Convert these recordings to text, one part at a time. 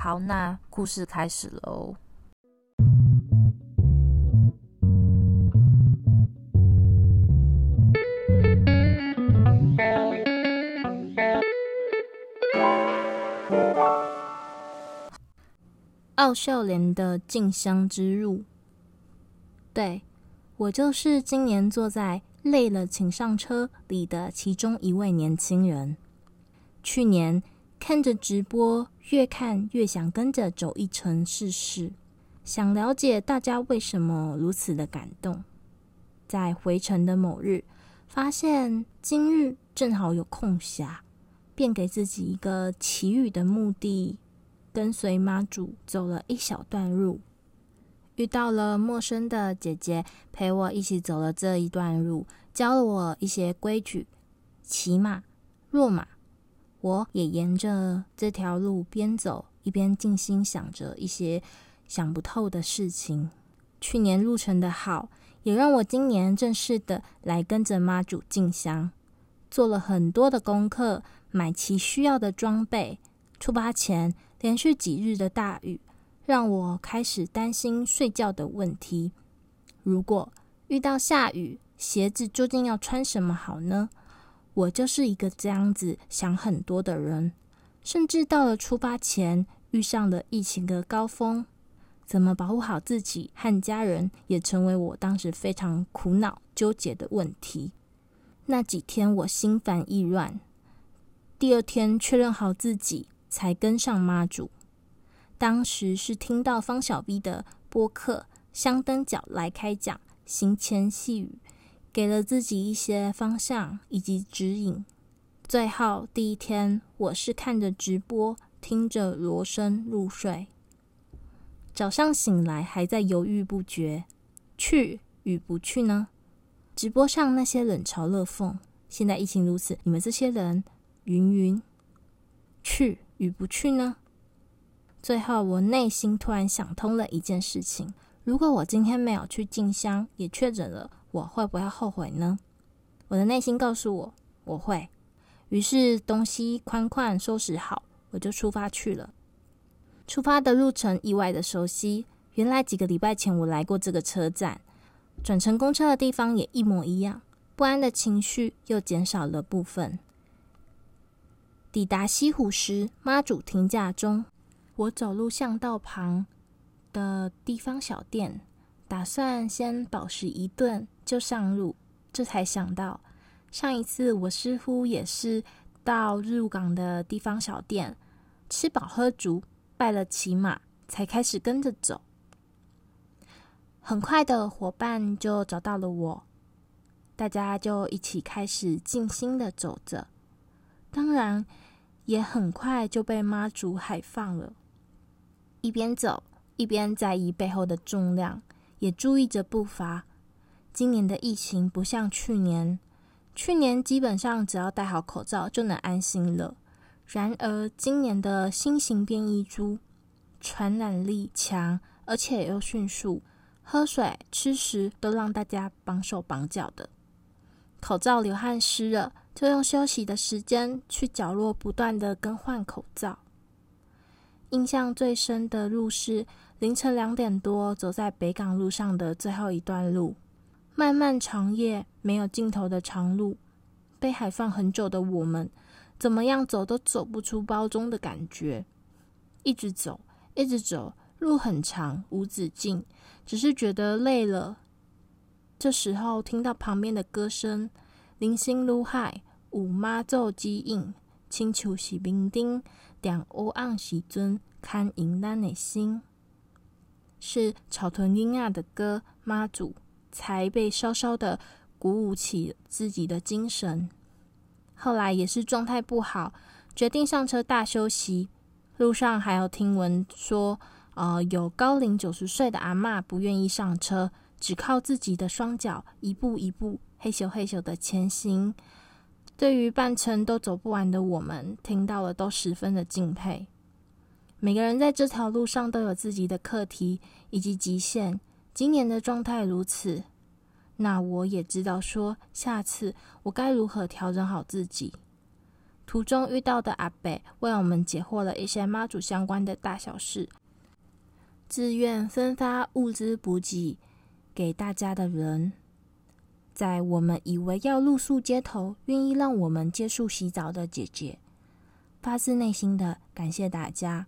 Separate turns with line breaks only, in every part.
好，那故事开始喽。奥秀莲的进香之路，对，我就是今年坐在“累了请上车”里的其中一位年轻人。去年。看着直播，越看越想跟着走一程试试，想了解大家为什么如此的感动。在回程的某日，发现今日正好有空暇，便给自己一个祈雨的目的，跟随妈祖走了一小段路，遇到了陌生的姐姐，陪我一起走了这一段路，教了我一些规矩，骑马、落马。我也沿着这条路边走一边静心想着一些想不透的事情。去年路程的好，也让我今年正式的来跟着妈祖进香，做了很多的功课，买齐需要的装备。出发前连续几日的大雨，让我开始担心睡觉的问题。如果遇到下雨，鞋子究竟要穿什么好呢？我就是一个这样子想很多的人，甚至到了出发前遇上了疫情的高峰，怎么保护好自己和家人，也成为我当时非常苦恼纠结的问题。那几天我心烦意乱，第二天确认好自己才跟上妈祖。当时是听到方小 B 的播客香灯角来开讲，行前细语。给了自己一些方向以及指引。最后第一天，我是看着直播，听着锣声入睡。早上醒来还在犹豫不决，去与不去呢？直播上那些冷嘲热讽，现在疫情如此，你们这些人云云，去与不去呢？最后我内心突然想通了一件事情：如果我今天没有去进香，也确诊了。我会不会后悔呢？我的内心告诉我，我会。于是东西款款收拾好，我就出发去了。出发的路程意外的熟悉，原来几个礼拜前我来过这个车站，转乘公车的地方也一模一样。不安的情绪又减少了部分。抵达西湖时，妈祖停驾中，我走路巷道旁的地方小店。打算先饱食一顿就上路，这才想到上一次我似乎也是到入港的地方小店吃饱喝足，拜了骑马，才开始跟着走。很快的伙伴就找到了我，大家就一起开始静心的走着，当然也很快就被妈祖海放了。一边走一边在意背后的重量。也注意着步伐。今年的疫情不像去年，去年基本上只要戴好口罩就能安心了。然而今年的新型变异株，传染力强，而且又迅速，喝水、吃食都让大家绑手绑脚的。口罩流汗湿了，就用休息的时间去角落不断的更换口罩。印象最深的入室。凌晨两点多，走在北港路上的最后一段路，漫漫长夜，没有尽头的长路，被海放很久的我们，怎么样走都走不出包中的感觉。一直走，一直走，路很长，无止境，只是觉得累了。这时候听到旁边的歌声，零星如海，五妈奏机应，亲像是冰丁，点乌暗时阵，看迎咱的心。是草屯英亚的歌，妈祖才被稍稍的鼓舞起自己的精神。后来也是状态不好，决定上车大休息。路上还有听闻说，呃，有高龄九十岁的阿嬷不愿意上车，只靠自己的双脚一步一步嘿咻嘿咻的前行。对于半程都走不完的我们，听到了都十分的敬佩。每个人在这条路上都有自己的课题以及极限。今年的状态如此，那我也知道说，下次我该如何调整好自己。途中遇到的阿伯为我们解惑了一些妈祖相关的大小事。自愿分发物资补给给大家的人，在我们以为要露宿街头，愿意让我们借宿洗澡的姐姐，发自内心的感谢大家。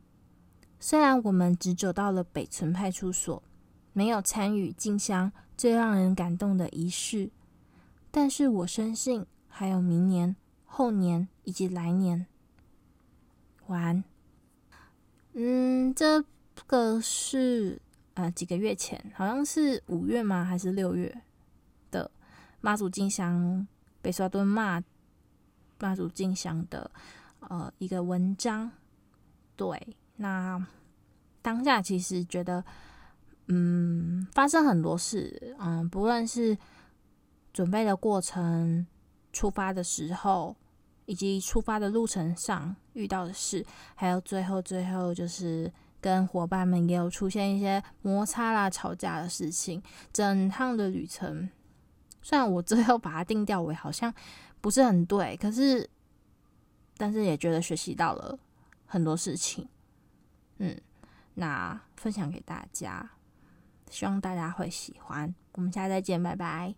虽然我们只走到了北村派出所，没有参与静香最让人感动的仪式，但是我深信还有明年、后年以及来年。晚安。嗯，这。个是呃几个月前，好像是五月吗？还是六月的妈祖静香北沙墩妈妈祖静香的呃一个文章。对，那当下其实觉得，嗯，发生很多事，嗯，不论是准备的过程、出发的时候，以及出发的路程上遇到的事，还有最后最后就是。跟伙伴们也有出现一些摩擦啦、吵架的事情。整趟的旅程，虽然我最后把它定调为好像不是很对，可是，但是也觉得学习到了很多事情。嗯那分享给大家希望大家会喜欢。我们下次再见拜拜。